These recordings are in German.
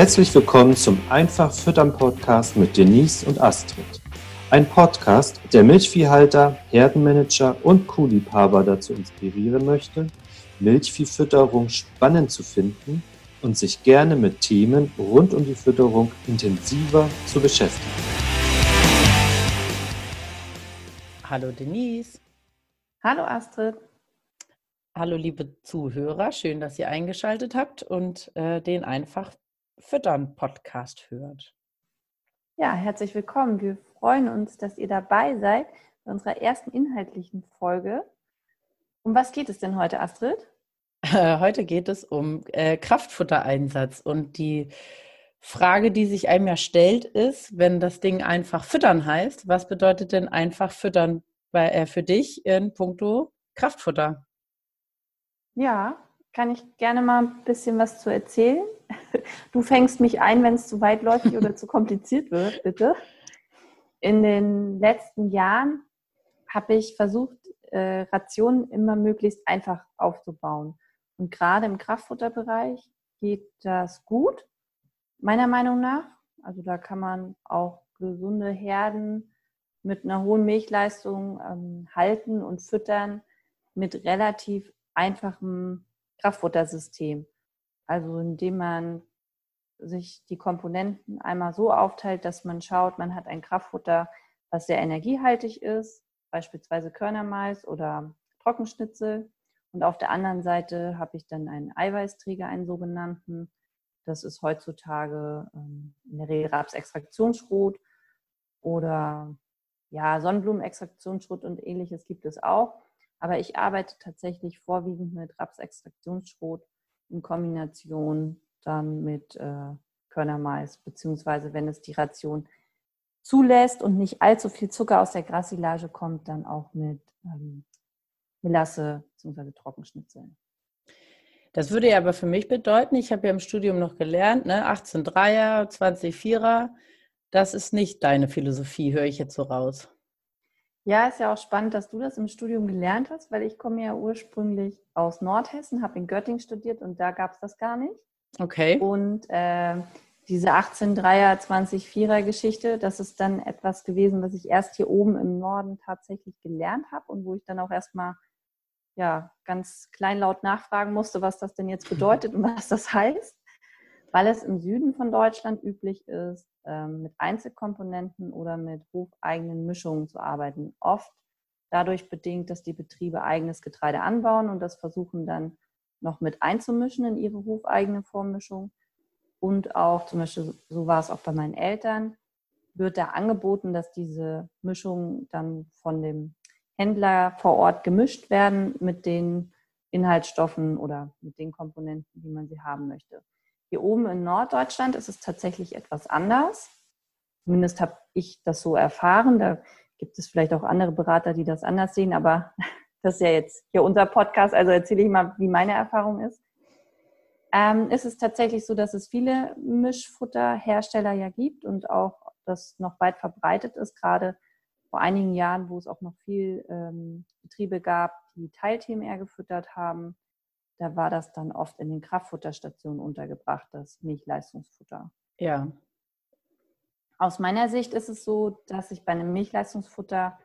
Herzlich willkommen zum Einfach Füttern Podcast mit Denise und Astrid. Ein Podcast, der Milchviehhalter, Herdenmanager und Kuhliebhaber dazu inspirieren möchte, Milchviehfütterung spannend zu finden und sich gerne mit Themen rund um die Fütterung intensiver zu beschäftigen. Hallo Denise. Hallo Astrid. Hallo liebe Zuhörer, schön, dass ihr eingeschaltet habt und äh, den Einfach Füttern Podcast hört. Ja, herzlich willkommen. Wir freuen uns, dass ihr dabei seid bei unserer ersten inhaltlichen Folge. Um was geht es denn heute, Astrid? Heute geht es um äh, Kraftfuttereinsatz und die Frage, die sich einem ja stellt, ist, wenn das Ding einfach füttern heißt, was bedeutet denn einfach füttern bei, äh, für dich in puncto Kraftfutter? Ja, kann ich gerne mal ein bisschen was zu erzählen. Du fängst mich ein, wenn es zu weitläufig oder zu kompliziert wird, bitte. In den letzten Jahren habe ich versucht, äh, Rationen immer möglichst einfach aufzubauen. Und gerade im Kraftfutterbereich geht das gut, meiner Meinung nach. Also da kann man auch gesunde Herden mit einer hohen Milchleistung ähm, halten und füttern mit relativ einfachem Kraftfuttersystem. Also indem man sich die Komponenten einmal so aufteilt, dass man schaut, man hat ein Kraftfutter, was sehr energiehaltig ist, beispielsweise Körnermais oder Trockenschnitzel. Und auf der anderen Seite habe ich dann einen Eiweißträger, einen sogenannten. Das ist heutzutage ähm, in der Regel Rapsextraktionsschrot oder ja, Sonnenblumenextraktionsschrot und ähnliches gibt es auch. Aber ich arbeite tatsächlich vorwiegend mit Rapsextraktionsschrot in Kombination dann mit äh, Körnermais, beziehungsweise wenn es die Ration zulässt und nicht allzu viel Zucker aus der Grassilage kommt, dann auch mit ähm, Melasse bzw. Trockenschnitzeln. Das würde ja aber für mich bedeuten, ich habe ja im Studium noch gelernt, ne, 18 Dreier, 20 Vierer, das ist nicht deine Philosophie, höre ich jetzt so raus. Ja, ist ja auch spannend, dass du das im Studium gelernt hast, weil ich komme ja ursprünglich aus Nordhessen, habe in Göttingen studiert und da gab es das gar nicht. Okay. Und äh, diese 18-3er, 20-4er Geschichte, das ist dann etwas gewesen, was ich erst hier oben im Norden tatsächlich gelernt habe und wo ich dann auch erstmal ja, ganz kleinlaut nachfragen musste, was das denn jetzt bedeutet und was das heißt, weil es im Süden von Deutschland üblich ist, mit Einzelkomponenten oder mit hofeigenen Mischungen zu arbeiten. Oft dadurch bedingt, dass die Betriebe eigenes Getreide anbauen und das versuchen dann noch mit einzumischen in ihre hofeigene Vormischung. Und auch zum Beispiel, so war es auch bei meinen Eltern, wird da angeboten, dass diese Mischungen dann von dem Händler vor Ort gemischt werden mit den Inhaltsstoffen oder mit den Komponenten, wie man sie haben möchte. Hier oben in Norddeutschland ist es tatsächlich etwas anders. Zumindest habe ich das so erfahren. Da gibt es vielleicht auch andere Berater, die das anders sehen, aber das ist ja jetzt hier unser Podcast, also erzähle ich mal, wie meine Erfahrung ist. Ähm, ist es tatsächlich so, dass es viele Mischfutterhersteller ja gibt und auch das noch weit verbreitet ist, gerade vor einigen Jahren, wo es auch noch viel ähm, Betriebe gab, die Teilthemen eher gefüttert haben da war das dann oft in den Kraftfutterstationen untergebracht, das Milchleistungsfutter. Ja. Aus meiner Sicht ist es so, dass ich bei einem Milchleistungsfutter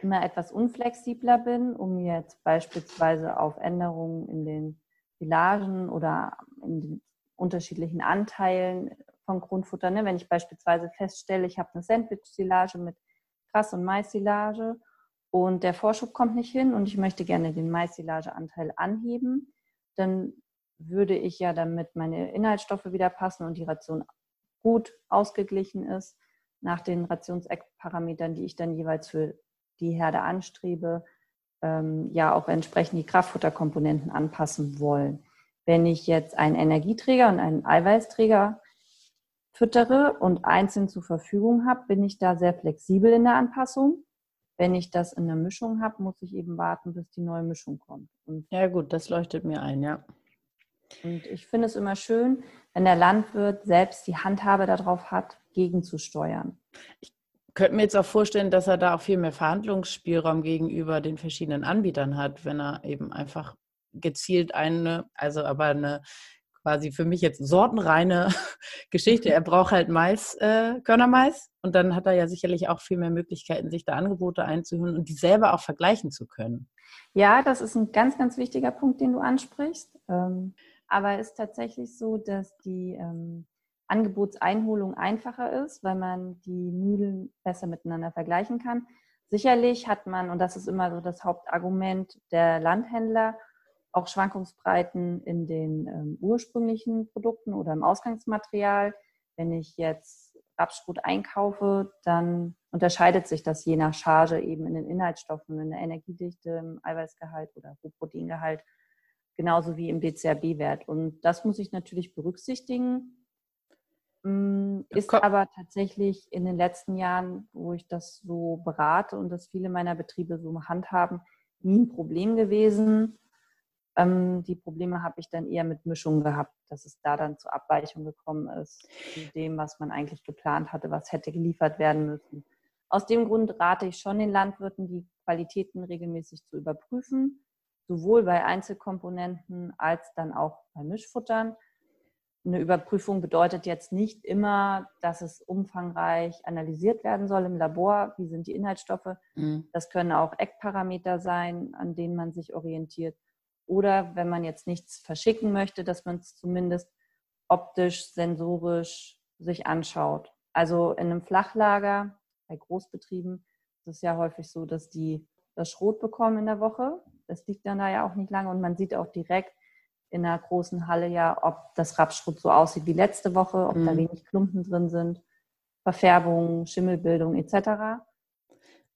immer etwas unflexibler bin, um jetzt beispielsweise auf Änderungen in den Silagen oder in den unterschiedlichen Anteilen von Grundfutter. Ne? Wenn ich beispielsweise feststelle, ich habe eine Sandwich-Silage mit Gras- und Mais-Silage und der Vorschub kommt nicht hin und ich möchte gerne den Mais-Silage-Anteil anheben, dann würde ich ja, damit meine Inhaltsstoffe wieder passen und die Ration gut ausgeglichen ist, nach den Rationseckparametern, die ich dann jeweils für die Herde anstrebe, ähm, ja auch entsprechend die Kraftfutterkomponenten anpassen wollen. Wenn ich jetzt einen Energieträger und einen Eiweißträger füttere und einzeln zur Verfügung habe, bin ich da sehr flexibel in der Anpassung. Wenn ich das in der Mischung habe, muss ich eben warten, bis die neue Mischung kommt. Und ja gut, das leuchtet mir ein, ja. Und ich finde es immer schön, wenn der Landwirt selbst die Handhabe darauf hat, gegenzusteuern. Ich könnte mir jetzt auch vorstellen, dass er da auch viel mehr Verhandlungsspielraum gegenüber den verschiedenen Anbietern hat, wenn er eben einfach gezielt eine, also aber eine quasi für mich jetzt sortenreine Geschichte. Er braucht halt Mais, äh, Körnermais und dann hat er ja sicherlich auch viel mehr Möglichkeiten, sich da Angebote einzuholen und die selber auch vergleichen zu können. Ja, das ist ein ganz, ganz wichtiger Punkt, den du ansprichst. Ähm, aber es ist tatsächlich so, dass die ähm, Angebotseinholung einfacher ist, weil man die Mühlen besser miteinander vergleichen kann. Sicherlich hat man, und das ist immer so das Hauptargument der Landhändler, auch Schwankungsbreiten in den ähm, ursprünglichen Produkten oder im Ausgangsmaterial. Wenn ich jetzt Rapsschrot einkaufe, dann unterscheidet sich das je nach Charge eben in den Inhaltsstoffen, in der Energiedichte, im Eiweißgehalt oder Proteingehalt, genauso wie im DCAB-Wert. Und das muss ich natürlich berücksichtigen. Mm, ist aber tatsächlich in den letzten Jahren, wo ich das so berate und das viele meiner Betriebe so handhaben, nie ein Problem gewesen. Ähm, die Probleme habe ich dann eher mit Mischungen gehabt, dass es da dann zur Abweichung gekommen ist, zu dem, was man eigentlich geplant hatte, was hätte geliefert werden müssen. Aus dem Grund rate ich schon den Landwirten, die Qualitäten regelmäßig zu überprüfen, sowohl bei Einzelkomponenten als dann auch bei Mischfuttern eine Überprüfung bedeutet jetzt nicht immer, dass es umfangreich analysiert werden soll im Labor. Wie sind die Inhaltsstoffe? Mhm. Das können auch Eckparameter sein, an denen man sich orientiert. Oder wenn man jetzt nichts verschicken möchte, dass man es zumindest optisch, sensorisch sich anschaut. Also in einem Flachlager bei Großbetrieben ist es ja häufig so, dass die das Schrot bekommen in der Woche. Das liegt dann da ja auch nicht lange und man sieht auch direkt, in einer großen Halle ja, ob das Rapsschrot so aussieht wie letzte Woche, ob mhm. da wenig Klumpen drin sind, Verfärbung, Schimmelbildung etc.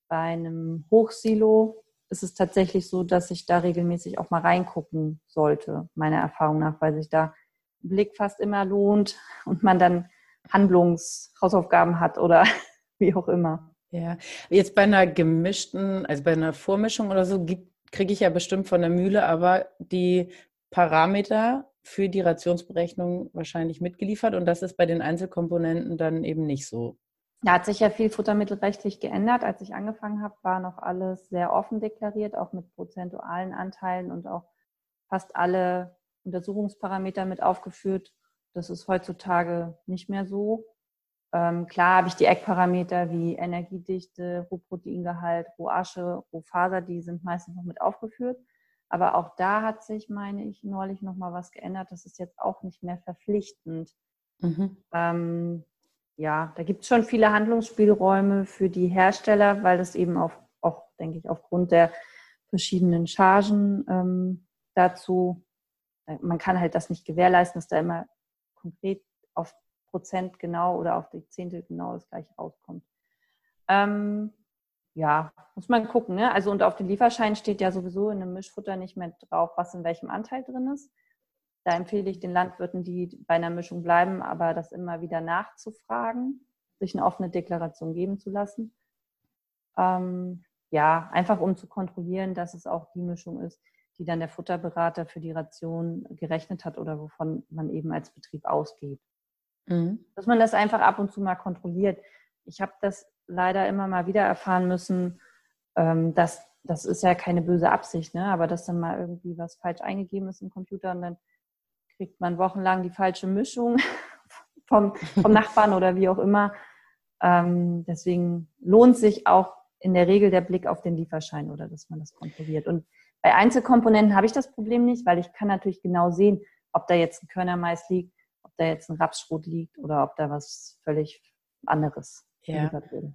Bei einem Hochsilo ist es tatsächlich so, dass ich da regelmäßig auch mal reingucken sollte, meiner Erfahrung nach, weil sich da ein Blick fast immer lohnt und man dann Handlungshausaufgaben hat oder wie auch immer. Ja, jetzt bei einer gemischten, also bei einer Vormischung oder so, kriege ich ja bestimmt von der Mühle aber die Parameter für die Rationsberechnung wahrscheinlich mitgeliefert und das ist bei den Einzelkomponenten dann eben nicht so. Da hat sich ja viel futtermittelrechtlich geändert. Als ich angefangen habe, war noch alles sehr offen deklariert, auch mit prozentualen Anteilen und auch fast alle Untersuchungsparameter mit aufgeführt. Das ist heutzutage nicht mehr so. Ähm, klar habe ich die Eckparameter wie Energiedichte, Rohproteingehalt, Rohasche, Rohfaser, die sind meistens noch mit aufgeführt. Aber auch da hat sich, meine ich, neulich nochmal was geändert. Das ist jetzt auch nicht mehr verpflichtend. Mhm. Ähm, ja, da gibt es schon viele Handlungsspielräume für die Hersteller, weil das eben auf, auch, denke ich, aufgrund der verschiedenen Chargen ähm, dazu, äh, man kann halt das nicht gewährleisten, dass da immer konkret auf Prozent genau oder auf die Zehntel genau das gleiche rauskommt. Ähm, ja, muss man gucken. Ne? Also und auf dem Lieferschein steht ja sowieso in einem Mischfutter nicht mehr drauf, was in welchem Anteil drin ist. Da empfehle ich den Landwirten, die bei einer Mischung bleiben, aber das immer wieder nachzufragen, sich eine offene Deklaration geben zu lassen. Ähm, ja, einfach um zu kontrollieren, dass es auch die Mischung ist, die dann der Futterberater für die Ration gerechnet hat oder wovon man eben als Betrieb ausgeht. Mhm. Dass man das einfach ab und zu mal kontrolliert. Ich habe das leider immer mal wieder erfahren müssen, ähm, dass das ist ja keine böse Absicht, ne? aber dass dann mal irgendwie was falsch eingegeben ist im Computer und dann kriegt man wochenlang die falsche Mischung vom, vom Nachbarn oder wie auch immer. Ähm, deswegen lohnt sich auch in der Regel der Blick auf den Lieferschein oder dass man das kontrolliert. Und bei Einzelkomponenten habe ich das Problem nicht, weil ich kann natürlich genau sehen, ob da jetzt ein Körnermais liegt, ob da jetzt ein Rapsschrot liegt oder ob da was völlig anderes ja. wird.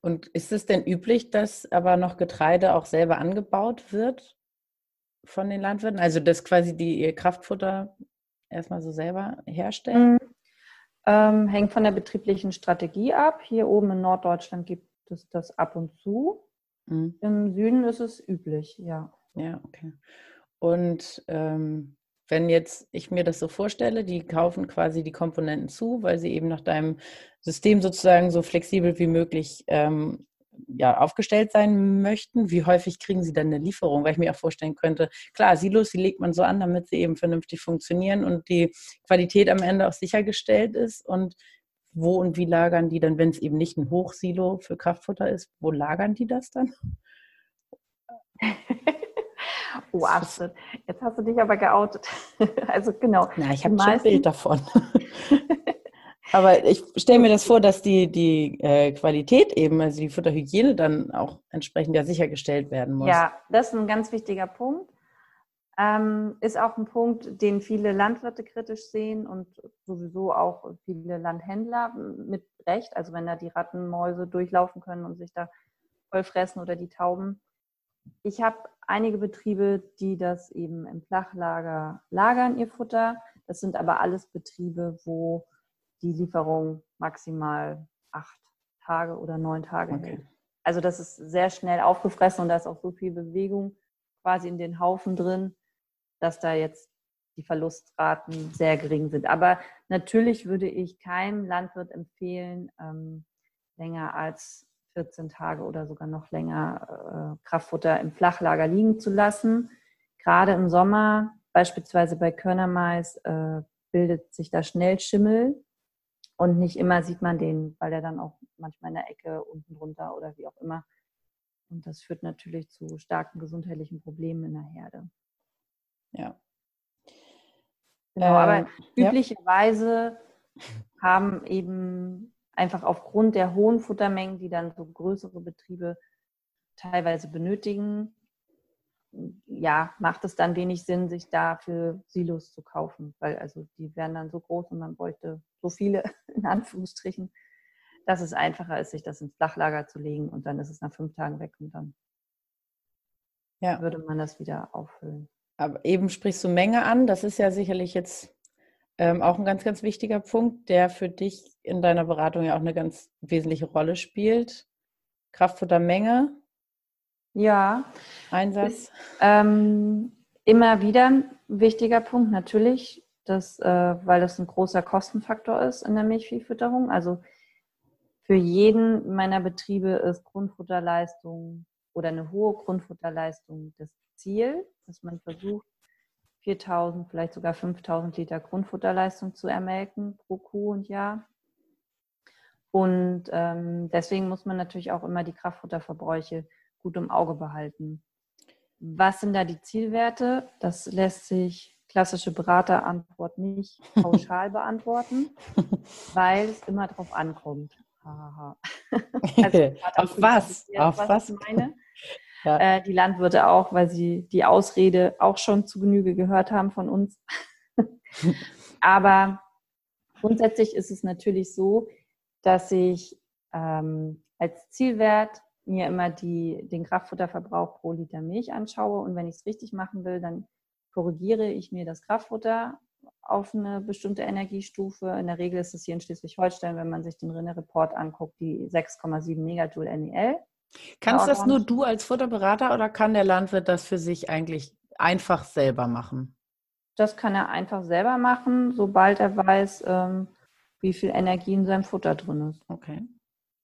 Und ist es denn üblich, dass aber noch Getreide auch selber angebaut wird von den Landwirten? Also dass quasi die ihr Kraftfutter erstmal so selber herstellen? Mhm. Ähm, hängt von der betrieblichen Strategie ab. Hier oben in Norddeutschland gibt es das ab und zu. Mhm. Im Süden ist es üblich, ja. Ja, okay. Und ähm, wenn jetzt ich mir das so vorstelle, die kaufen quasi die Komponenten zu, weil sie eben nach deinem System sozusagen so flexibel wie möglich ähm, ja, aufgestellt sein möchten, wie häufig kriegen sie dann eine Lieferung? Weil ich mir auch vorstellen könnte, klar, Silos, die legt man so an, damit sie eben vernünftig funktionieren und die Qualität am Ende auch sichergestellt ist. Und wo und wie lagern die dann, wenn es eben nicht ein Hochsilo für Kraftfutter ist, wo lagern die das dann? Oh, Astrid, jetzt hast du dich aber geoutet. Also genau. Na, ich habe schon ein Bild davon. aber ich stelle mir das vor, dass die, die äh, Qualität eben, also die Futterhygiene dann auch entsprechend ja sichergestellt werden muss. Ja, das ist ein ganz wichtiger Punkt. Ähm, ist auch ein Punkt, den viele Landwirte kritisch sehen und sowieso auch viele Landhändler mit Recht. Also wenn da die Rattenmäuse durchlaufen können und sich da voll fressen oder die Tauben. Ich habe einige Betriebe, die das eben im Flachlager lagern, ihr Futter. Das sind aber alles Betriebe, wo die Lieferung maximal acht Tage oder neun Tage okay. hält. Also das ist sehr schnell aufgefressen und da ist auch so viel Bewegung quasi in den Haufen drin, dass da jetzt die Verlustraten sehr gering sind. Aber natürlich würde ich keinem Landwirt empfehlen, ähm, länger als 14 Tage oder sogar noch länger äh, Kraftfutter im Flachlager liegen zu lassen. Gerade im Sommer, beispielsweise bei Körnermais, äh, bildet sich da schnell Schimmel und nicht immer sieht man den, weil er dann auch manchmal in der Ecke unten drunter oder wie auch immer. Und das führt natürlich zu starken gesundheitlichen Problemen in der Herde. Ja. Genau, ähm, aber üblicherweise ja. haben eben einfach aufgrund der hohen Futtermengen, die dann so größere Betriebe teilweise benötigen, ja, macht es dann wenig Sinn, sich dafür Silos zu kaufen, weil also die wären dann so groß und man bräuchte so viele in Anführungsstrichen, dass es einfacher ist, sich das ins Flachlager zu legen und dann ist es nach fünf Tagen weg und dann ja. würde man das wieder auffüllen. Aber eben sprichst du Menge an, das ist ja sicherlich jetzt ähm, auch ein ganz, ganz wichtiger Punkt, der für dich in deiner Beratung ja auch eine ganz wesentliche Rolle spielt. Kraftfuttermenge. Ja. Einsatz. Ist, ähm, immer wieder ein wichtiger Punkt, natürlich, dass, äh, weil das ein großer Kostenfaktor ist in der Milchviehfütterung. Also für jeden meiner Betriebe ist Grundfutterleistung oder eine hohe Grundfutterleistung das Ziel, dass man versucht, 4000, vielleicht sogar 5000 Liter Grundfutterleistung zu ermelken pro Kuh und Jahr. Und ähm, deswegen muss man natürlich auch immer die Kraftfutterverbräuche gut im Auge behalten. Was sind da die Zielwerte? Das lässt sich klassische Beraterantwort nicht pauschal beantworten, weil es immer darauf ankommt. also, auf was? Auf was? was? Ich meine ja. äh, die Landwirte auch, weil sie die Ausrede auch schon zu Genüge gehört haben von uns. Aber grundsätzlich ist es natürlich so, dass ich ähm, als Zielwert mir immer die, den Kraftfutterverbrauch pro Liter Milch anschaue und wenn ich es richtig machen will, dann korrigiere ich mir das Kraftfutter auf eine bestimmte Energiestufe. In der Regel ist es hier in Schleswig-Holstein, wenn man sich den Rinne-Report anguckt, die 6,7 Megajoule NEL. Kannst das nur du als Futterberater oder kann der Landwirt das für sich eigentlich einfach selber machen? Das kann er einfach selber machen, sobald er weiß, ähm, wie viel Energie in seinem Futter drin ist. Okay.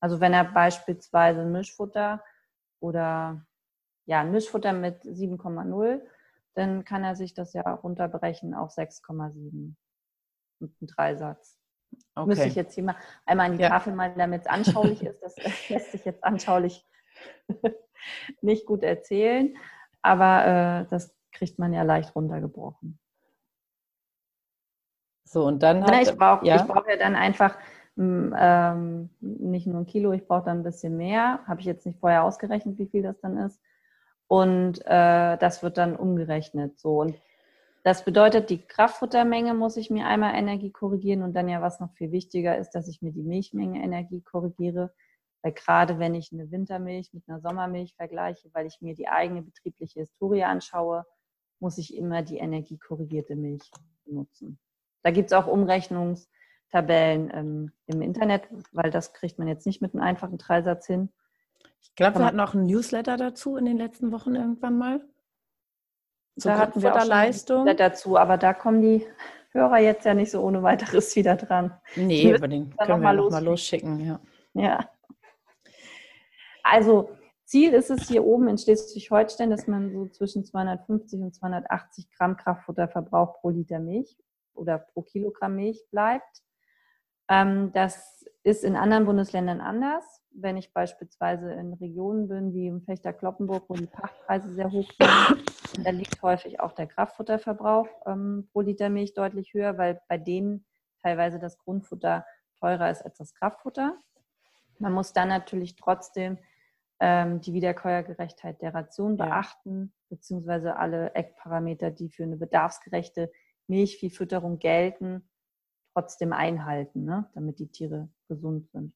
Also wenn er beispielsweise Mischfutter oder ja, ein Mischfutter mit 7,0, dann kann er sich das ja runterbrechen auf 6,7 mit einem Dreisatz. Okay. Müsste ich jetzt hier mal einmal an die ja. Tafel mal, damit es anschaulich ist. Das lässt sich jetzt anschaulich nicht gut erzählen, aber äh, das kriegt man ja leicht runtergebrochen. So, und dann hat, ich brauche ja? brauch ja dann einfach ähm, nicht nur ein Kilo, ich brauche dann ein bisschen mehr. Habe ich jetzt nicht vorher ausgerechnet, wie viel das dann ist. Und äh, das wird dann umgerechnet. So, und das bedeutet, die Kraftfuttermenge muss ich mir einmal Energie korrigieren und dann ja, was noch viel wichtiger ist, dass ich mir die Milchmenge Energie korrigiere. Weil gerade wenn ich eine Wintermilch mit einer Sommermilch vergleiche, weil ich mir die eigene betriebliche Historie anschaue, muss ich immer die energiekorrigierte Milch benutzen. Da gibt es auch Umrechnungstabellen ähm, im Internet, weil das kriegt man jetzt nicht mit einem einfachen Dreisatz hin. Ich glaube, wir hatten auch ein Newsletter dazu in den letzten Wochen irgendwann mal. So da hatten wir auch Leistung. dazu, aber da kommen die Hörer jetzt ja nicht so ohne weiteres wieder dran. Nee, aber den können wir noch mal losschicken. Ja. ja. Also Ziel ist es hier oben in Schleswig-Holstein, dass man so zwischen 250 und 280 Gramm Kraftfutterverbrauch pro Liter Milch oder pro Kilogramm Milch bleibt. Ähm, das ist in anderen Bundesländern anders. Wenn ich beispielsweise in Regionen bin wie im Fechter-Kloppenburg, wo die Pachtpreise sehr hoch sind, da liegt häufig auch der Kraftfutterverbrauch ähm, pro Liter Milch deutlich höher, weil bei denen teilweise das Grundfutter teurer ist als das Kraftfutter. Man muss dann natürlich trotzdem ähm, die Wiederkäuergerechtheit der Ration beachten, ja. beziehungsweise alle Eckparameter, die für eine bedarfsgerechte Milchviehfütterung gelten, trotzdem einhalten, ne, damit die Tiere gesund sind.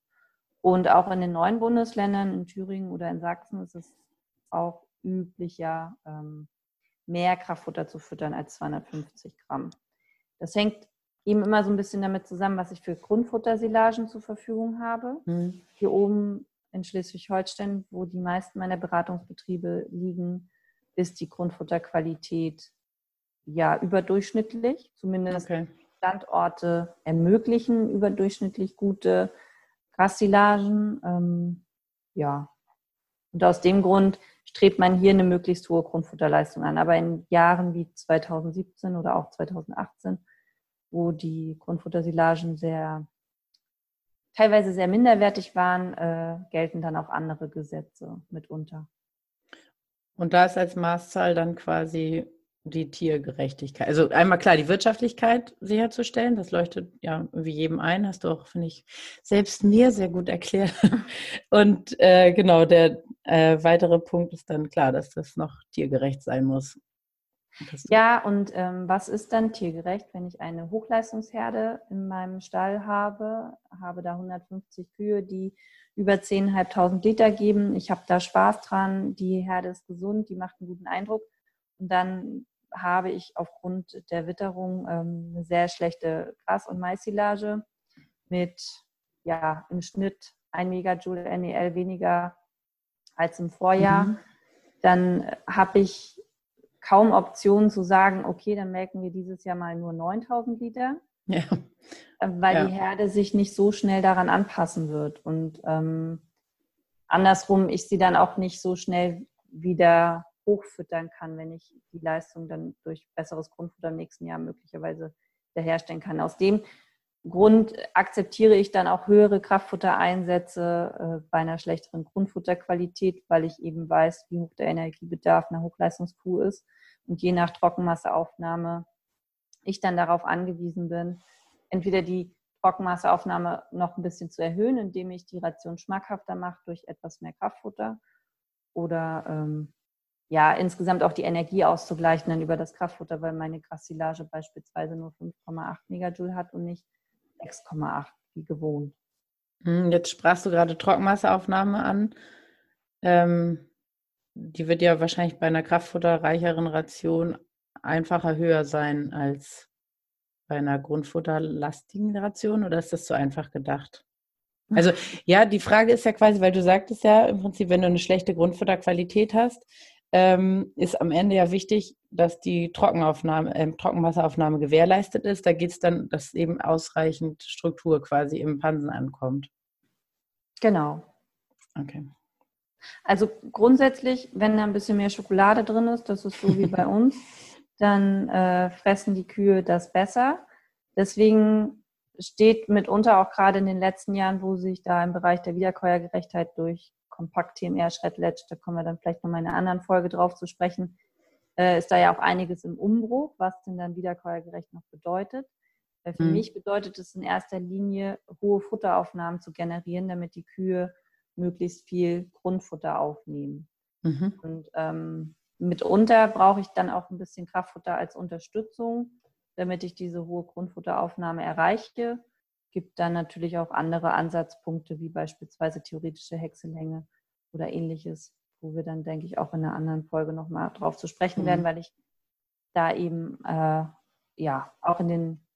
Und auch in den neuen Bundesländern, in Thüringen oder in Sachsen, ist es auch üblicher, ähm, mehr Kraftfutter zu füttern als 250 Gramm. Das hängt eben immer so ein bisschen damit zusammen, was ich für Grundfuttersilagen zur Verfügung habe. Mhm. Hier oben in Schleswig-Holstein, wo die meisten meiner Beratungsbetriebe liegen, ist die Grundfutterqualität ja überdurchschnittlich. Zumindest okay. Standorte ermöglichen überdurchschnittlich gute Grassilagen. Ähm, ja. Und aus dem Grund strebt man hier eine möglichst hohe Grundfutterleistung an. Aber in Jahren wie 2017 oder auch 2018, wo die Grundfuttersilagen sehr teilweise sehr minderwertig waren, äh, gelten dann auch andere Gesetze mitunter. Und da ist als Maßzahl dann quasi die Tiergerechtigkeit. Also einmal klar, die Wirtschaftlichkeit sicherzustellen, das leuchtet ja wie jedem ein, hast du auch, finde ich, selbst mir sehr gut erklärt. Und äh, genau, der äh, weitere Punkt ist dann klar, dass das noch tiergerecht sein muss. Ja, und ähm, was ist dann tiergerecht, wenn ich eine Hochleistungsherde in meinem Stall habe, habe da 150 Kühe, die über 10.500 Liter geben. Ich habe da Spaß dran, die Herde ist gesund, die macht einen guten Eindruck. Und dann habe ich aufgrund der Witterung ähm, eine sehr schlechte Gras- und Maissilage mit ja, im Schnitt 1 Megajoule NEL weniger als im Vorjahr. Mhm. Dann habe ich kaum Optionen zu sagen, okay, dann melken wir dieses Jahr mal nur 9000 Liter, ja. Äh, weil ja. die Herde sich nicht so schnell daran anpassen wird. Und ähm, andersrum, ich sie dann auch nicht so schnell wieder hochfüttern kann, wenn ich die Leistung dann durch besseres Grundfutter im nächsten Jahr möglicherweise wiederherstellen kann. Aus dem Grund akzeptiere ich dann auch höhere Kraftfuttereinsätze äh, bei einer schlechteren Grundfutterqualität, weil ich eben weiß, wie hoch der Energiebedarf einer Hochleistungskuh ist. Und je nach Trockenmasseaufnahme ich dann darauf angewiesen bin, entweder die Trockenmasseaufnahme noch ein bisschen zu erhöhen, indem ich die Ration schmackhafter mache durch etwas mehr Kraftfutter oder ähm, ja, insgesamt auch die Energie auszugleichen dann über das Kraftfutter, weil meine Grassilage beispielsweise nur 5,8 Megajoule hat und nicht 6,8 wie gewohnt. Hm, jetzt sprachst du gerade Trockenmasseaufnahme an. Ähm, die wird ja wahrscheinlich bei einer kraftfutterreicheren Ration einfacher höher sein als bei einer grundfutterlastigen Ration oder ist das zu einfach gedacht? Also ja, die Frage ist ja quasi, weil du sagtest ja im Prinzip, wenn du eine schlechte Grundfutterqualität hast, ähm, ist am Ende ja wichtig, dass die Trockenaufnahme, äh, Trockenwasseraufnahme gewährleistet ist. Da geht es dann, dass eben ausreichend Struktur quasi im Pansen ankommt. Genau. Okay. Also grundsätzlich, wenn da ein bisschen mehr Schokolade drin ist, das ist so wie bei uns, dann äh, fressen die Kühe das besser. Deswegen steht mitunter auch gerade in den letzten Jahren, wo sich da im Bereich der Wiederkäuergerechtheit durch Kompakt TMR Schredletsch, da kommen wir dann vielleicht nochmal in einer anderen Folge drauf zu sprechen, äh, ist da ja auch einiges im Umbruch, was denn dann wiederkäuergerecht noch bedeutet. Äh, für mhm. mich bedeutet es in erster Linie, hohe Futteraufnahmen zu generieren, damit die Kühe möglichst viel Grundfutter aufnehmen. Mhm. Und ähm, mitunter brauche ich dann auch ein bisschen Kraftfutter als Unterstützung, damit ich diese hohe Grundfutteraufnahme erreiche gibt dann natürlich auch andere Ansatzpunkte, wie beispielsweise theoretische Häckselänge oder ähnliches, wo wir dann, denke ich, auch in einer anderen Folge nochmal drauf zu sprechen mhm. werden, weil ich da eben äh, ja auch in den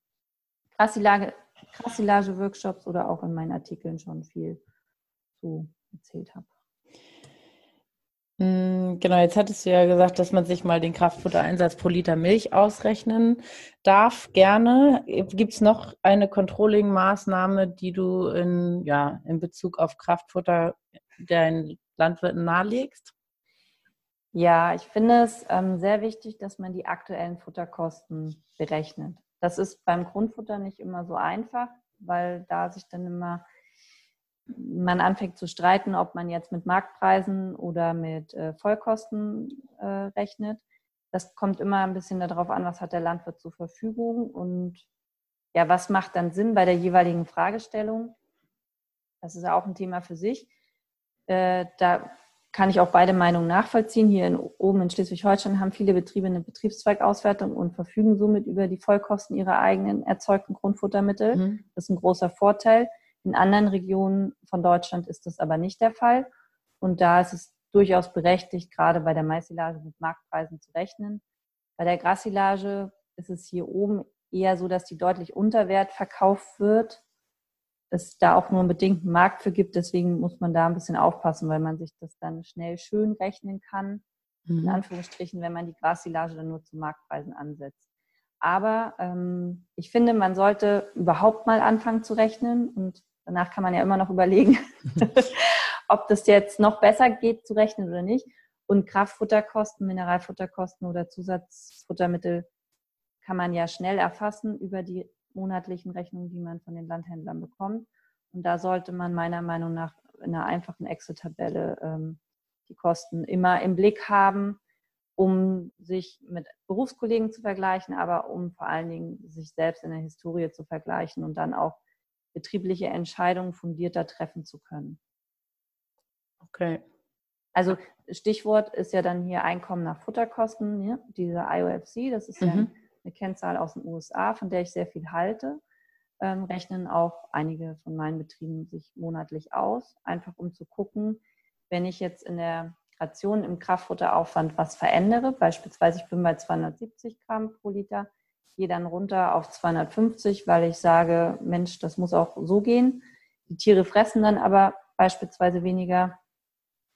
Krassilage-Workshops oder auch in meinen Artikeln schon viel zu erzählt habe. Hm, genau, jetzt hattest du ja gesagt, dass man sich mal den Kraftfuttereinsatz pro Liter Milch ausrechnen darf. Gerne. Gibt es noch eine Controlling-Maßnahme, die du in, ja, in Bezug auf Kraftfutter deinen Landwirten nahelegst? Ja, ich finde es ähm, sehr wichtig, dass man die aktuellen Futterkosten berechnet. Das ist beim Grundfutter nicht immer so einfach, weil da sich dann immer man anfängt zu streiten, ob man jetzt mit Marktpreisen oder mit äh, Vollkosten äh, rechnet. Das kommt immer ein bisschen darauf an, was hat der Landwirt zur Verfügung und ja, was macht dann Sinn bei der jeweiligen Fragestellung? Das ist ja auch ein Thema für sich. Äh, da kann ich auch beide Meinungen nachvollziehen. Hier in, oben in Schleswig-Holstein haben viele Betriebe eine Betriebszweigauswertung und verfügen somit über die Vollkosten ihrer eigenen erzeugten Grundfuttermittel. Mhm. Das ist ein großer Vorteil. In anderen Regionen von Deutschland ist das aber nicht der Fall. Und da ist es durchaus berechtigt, gerade bei der Maisilage mit Marktpreisen zu rechnen. Bei der Grassilage ist es hier oben eher so, dass die deutlich unter Wert verkauft wird es da auch nur einen bedingten Markt für gibt. Deswegen muss man da ein bisschen aufpassen, weil man sich das dann schnell schön rechnen kann. Mhm. In Anführungsstrichen, wenn man die Grassilage dann nur zu Marktpreisen ansetzt. Aber ähm, ich finde, man sollte überhaupt mal anfangen zu rechnen und danach kann man ja immer noch überlegen, ob das jetzt noch besser geht zu rechnen oder nicht. Und Kraftfutterkosten, Mineralfutterkosten oder Zusatzfuttermittel kann man ja schnell erfassen über die monatlichen Rechnungen, die man von den Landhändlern bekommt. Und da sollte man meiner Meinung nach in einer einfachen Excel-Tabelle ähm, die Kosten immer im Blick haben, um sich mit Berufskollegen zu vergleichen, aber um vor allen Dingen sich selbst in der Historie zu vergleichen und dann auch betriebliche Entscheidungen fundierter treffen zu können. Okay. Also Stichwort ist ja dann hier Einkommen nach Futterkosten, ja? dieser IOFC, das ist mhm. ja eine Kennzahl aus den USA, von der ich sehr viel halte. Ähm, rechnen auch einige von meinen Betrieben sich monatlich aus, einfach um zu gucken, wenn ich jetzt in der Ration im Kraftfutteraufwand was verändere, beispielsweise ich bin bei 270 Gramm pro Liter, gehe dann runter auf 250, weil ich sage, Mensch, das muss auch so gehen. Die Tiere fressen dann aber beispielsweise weniger.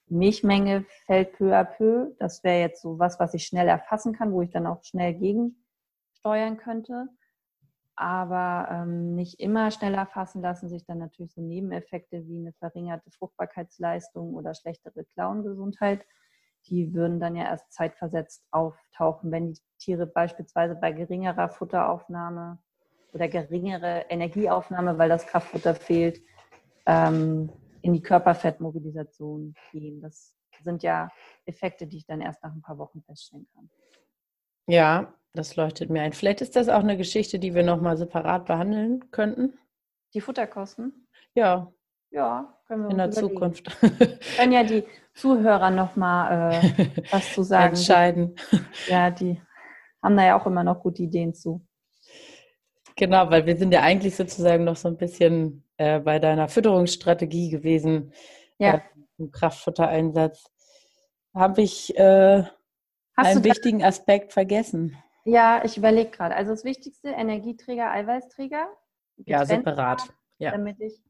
Milchmenge fällt peu à peu. Das wäre jetzt so was, was ich schnell erfassen kann, wo ich dann auch schnell gegen steuern könnte. Aber ähm, nicht immer schneller fassen lassen sich dann natürlich so Nebeneffekte wie eine verringerte Fruchtbarkeitsleistung oder schlechtere Klauengesundheit. Die würden dann ja erst zeitversetzt auftauchen, wenn die Tiere beispielsweise bei geringerer Futteraufnahme oder geringere Energieaufnahme, weil das Kraftfutter fehlt, ähm, in die Körperfettmobilisation gehen. Das sind ja Effekte, die ich dann erst nach ein paar Wochen feststellen kann. Ja, das leuchtet mir ein. Vielleicht ist das auch eine Geschichte, die wir nochmal separat behandeln könnten. Die Futterkosten? Ja. Ja, können wir In der überlegen. Zukunft. Können ja die Zuhörer nochmal äh, was zu sagen. Entscheiden. Ja, die haben da ja auch immer noch gute Ideen zu. Genau, weil wir sind ja eigentlich sozusagen noch so ein bisschen äh, bei deiner Fütterungsstrategie gewesen. Ja. Äh, Im Kraftfuttereinsatz. Habe ich äh, einen wichtigen Aspekt vergessen? Ja, ich überlege gerade. Also das Wichtigste, Energieträger, Eiweißträger. Ja, separat. Ja. Damit ich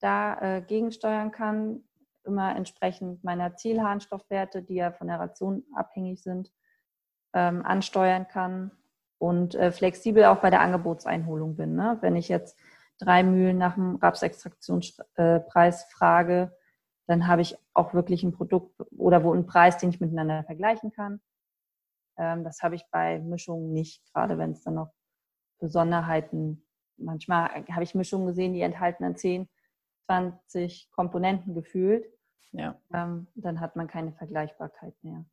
da äh, gegensteuern kann, immer entsprechend meiner Zielharnstoffwerte, die ja von der Ration abhängig sind, ähm, ansteuern kann und äh, flexibel auch bei der Angebotseinholung bin. Ne? Wenn ich jetzt drei Mühlen nach dem Rapsextraktionspreis äh, frage, dann habe ich auch wirklich ein Produkt oder wo ein Preis, den ich miteinander vergleichen kann. Ähm, das habe ich bei Mischungen nicht, gerade wenn es dann noch Besonderheiten, manchmal habe ich Mischungen gesehen, die enthalten dann 10, 20 Komponenten gefühlt. Ja. Ähm, dann hat man keine Vergleichbarkeit mehr.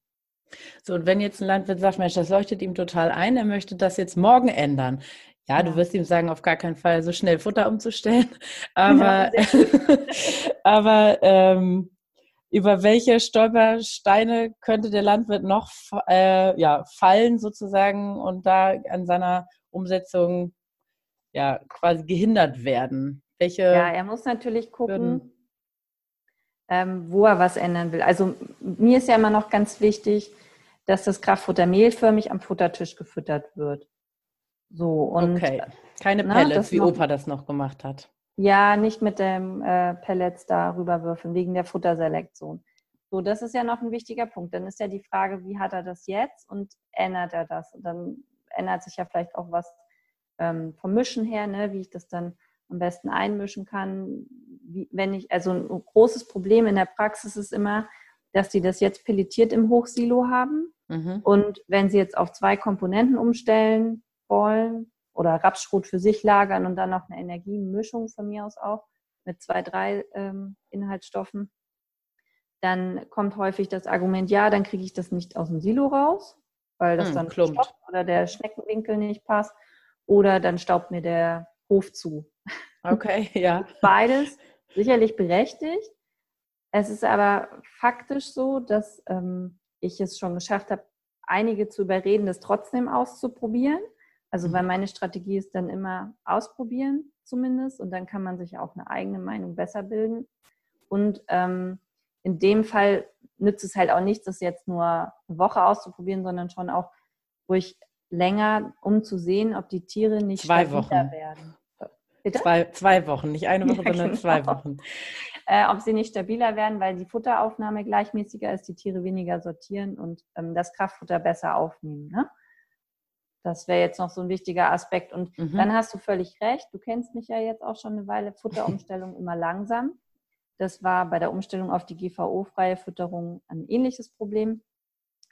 So, und wenn jetzt ein Landwirt sagt, Mensch, das leuchtet ihm total ein, er möchte das jetzt morgen ändern. Ja, ja. du wirst ihm sagen, auf gar keinen Fall so schnell Futter umzustellen. Aber, ja, aber ähm, über welche Stolpersteine könnte der Landwirt noch äh, ja, fallen sozusagen und da an seiner Umsetzung ja quasi gehindert werden? Welche ja, er muss natürlich gucken, ähm, wo er was ändern will. Also mir ist ja immer noch ganz wichtig, dass das Kraftfutter mehlförmig am Futtertisch gefüttert wird. So und okay. keine Pellets, na, wie Opa das noch gemacht hat. Ja, nicht mit dem äh, Pellets da rüberwürfeln, wegen der Futterselektion. So, das ist ja noch ein wichtiger Punkt. Dann ist ja die Frage, wie hat er das jetzt und ändert er das? Und dann ändert sich ja vielleicht auch was ähm, vom Mischen her, ne, wie ich das dann am besten einmischen kann. Wenn ich, also ein großes Problem in der Praxis ist immer, dass die das jetzt pelletiert im Hochsilo haben. Mhm. Und wenn sie jetzt auf zwei Komponenten umstellen wollen, oder Rapsschrot für sich lagern und dann noch eine Energiemischung von mir aus auch mit zwei, drei ähm, Inhaltsstoffen, dann kommt häufig das Argument, ja, dann kriege ich das nicht aus dem Silo raus, weil das hm, dann klumpt oder der Schneckenwinkel nicht passt oder dann staubt mir der Hof zu. Okay, ja. Beides sicherlich berechtigt. Es ist aber faktisch so, dass ähm, ich es schon geschafft habe, einige zu überreden, das trotzdem auszuprobieren. Also weil mhm. meine Strategie ist dann immer ausprobieren zumindest und dann kann man sich auch eine eigene Meinung besser bilden. Und ähm, in dem Fall nützt es halt auch nichts, das jetzt nur eine Woche auszuprobieren, sondern schon auch ruhig länger, um zu sehen, ob die Tiere nicht zwei Wochen werden. Zwei, zwei Wochen, nicht eine Woche, ja, sondern genau. zwei Wochen. Äh, ob sie nicht stabiler werden, weil die Futteraufnahme gleichmäßiger ist, die Tiere weniger sortieren und ähm, das Kraftfutter besser aufnehmen. Ne? Das wäre jetzt noch so ein wichtiger Aspekt. Und mhm. dann hast du völlig recht. Du kennst mich ja jetzt auch schon eine Weile. Futterumstellung immer langsam. Das war bei der Umstellung auf die GVO-freie Fütterung ein ähnliches Problem.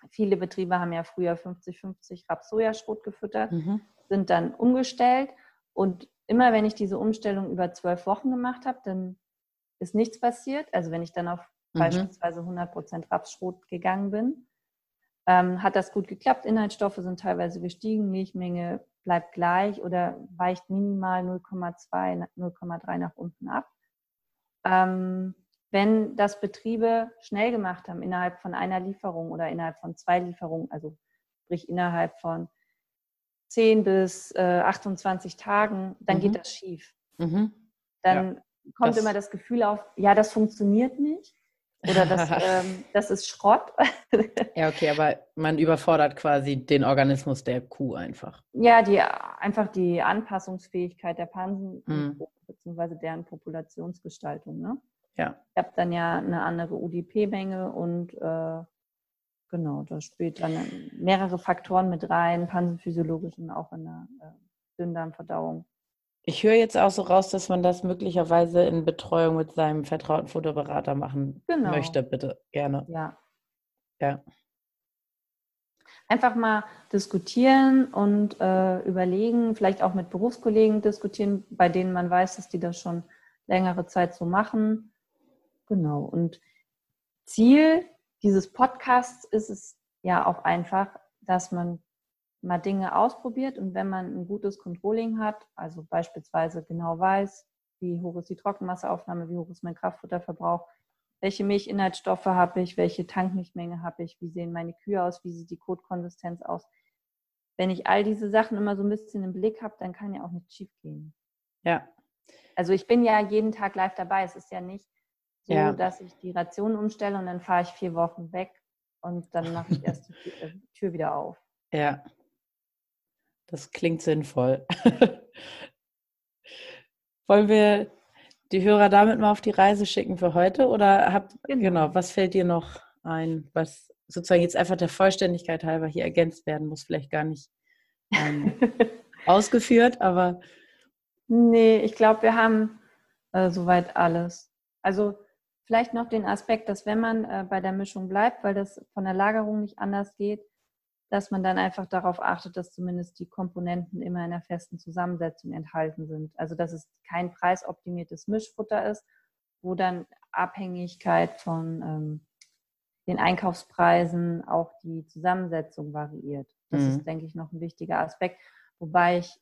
Viele Betriebe haben ja früher 50-50 Raps-Sojaschrot gefüttert, mhm. sind dann umgestellt. Und immer wenn ich diese Umstellung über zwölf Wochen gemacht habe, dann ist nichts passiert. Also wenn ich dann auf mhm. beispielsweise 100% Rapsschrot gegangen bin, ähm, hat das gut geklappt. Inhaltsstoffe sind teilweise gestiegen, Milchmenge bleibt gleich oder weicht minimal 0,2, 0,3 nach unten ab. Ähm, wenn das Betriebe schnell gemacht haben, innerhalb von einer Lieferung oder innerhalb von zwei Lieferungen, also sprich innerhalb von 10 bis äh, 28 Tagen, dann mhm. geht das schief. Mhm. Dann ja, kommt das immer das Gefühl auf, ja, das funktioniert nicht. Oder das, ähm, das ist Schrott. ja, okay, aber man überfordert quasi den Organismus der Kuh einfach. Ja, die, einfach die Anpassungsfähigkeit der Pansen mhm. beziehungsweise deren Populationsgestaltung. Ne? Ja. Ich habe dann ja eine andere UDP-Menge und äh, genau, da spielt dann mehrere Faktoren mit rein, pansenphysiologisch und auch in der äh, Dünndarmverdauung. Ich höre jetzt auch so raus, dass man das möglicherweise in Betreuung mit seinem vertrauten Fotoberater machen genau. möchte, bitte. Gerne. Ja. Ja. Einfach mal diskutieren und äh, überlegen, vielleicht auch mit Berufskollegen diskutieren, bei denen man weiß, dass die das schon längere Zeit so machen. Genau. Und Ziel dieses Podcasts ist es ja auch einfach, dass man mal Dinge ausprobiert und wenn man ein gutes Controlling hat, also beispielsweise genau weiß, wie hoch ist die Trockenmasseaufnahme, wie hoch ist mein Kraftfutterverbrauch, welche Milchinhaltsstoffe habe ich, welche Tankmilchmenge habe ich, wie sehen meine Kühe aus, wie sieht die Kotkonsistenz aus. Wenn ich all diese Sachen immer so ein bisschen im Blick habe, dann kann ja auch nichts schief gehen. Ja. Also ich bin ja jeden Tag live dabei. Es ist ja nicht so, ja. dass ich die Ration umstelle und dann fahre ich vier Wochen weg und dann mache ich erst die äh, Tür wieder auf. Ja. Das klingt sinnvoll. Wollen wir die Hörer damit mal auf die Reise schicken für heute? Oder habt, genau. genau, was fällt dir noch ein, was sozusagen jetzt einfach der Vollständigkeit halber hier ergänzt werden muss? Vielleicht gar nicht ähm, ausgeführt, aber. Nee, ich glaube, wir haben äh, soweit alles. Also vielleicht noch den Aspekt, dass wenn man äh, bei der Mischung bleibt, weil das von der Lagerung nicht anders geht, dass man dann einfach darauf achtet, dass zumindest die Komponenten immer in einer festen Zusammensetzung enthalten sind. Also dass es kein preisoptimiertes Mischfutter ist, wo dann Abhängigkeit von ähm, den Einkaufspreisen auch die Zusammensetzung variiert. Das mhm. ist, denke ich, noch ein wichtiger Aspekt. Wobei ich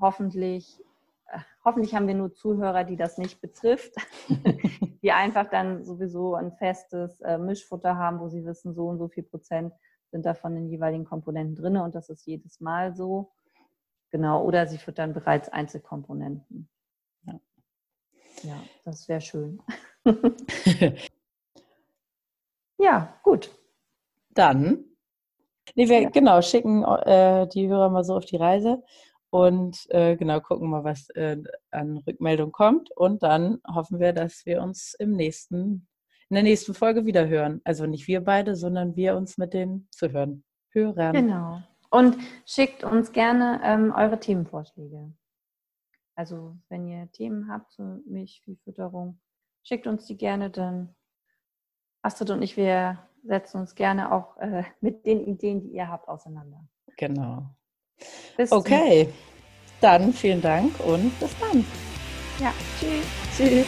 hoffentlich, hoffentlich haben wir nur Zuhörer, die das nicht betrifft, die einfach dann sowieso ein festes äh, Mischfutter haben, wo sie wissen, so und so viel Prozent sind davon den jeweiligen Komponenten drin und das ist jedes Mal so. Genau, oder sie füttern bereits Einzelkomponenten. Ja, ja das wäre schön. ja, gut. Dann, nee, wir ja. genau schicken äh, die Hörer mal so auf die Reise und äh, genau gucken mal, was äh, an Rückmeldung kommt. Und dann hoffen wir, dass wir uns im nächsten in der nächsten Folge wieder hören. Also nicht wir beide, sondern wir uns mit den Zuhören hören. Genau. Und schickt uns gerne ähm, eure Themenvorschläge. Also wenn ihr Themen habt zur Milchviehfütterung, schickt uns die gerne, dann Astrid und ich, wir setzen uns gerne auch äh, mit den Ideen, die ihr habt, auseinander. Genau. Bis okay. dann vielen Dank und bis dann. Ja, tschüss. Tschüss.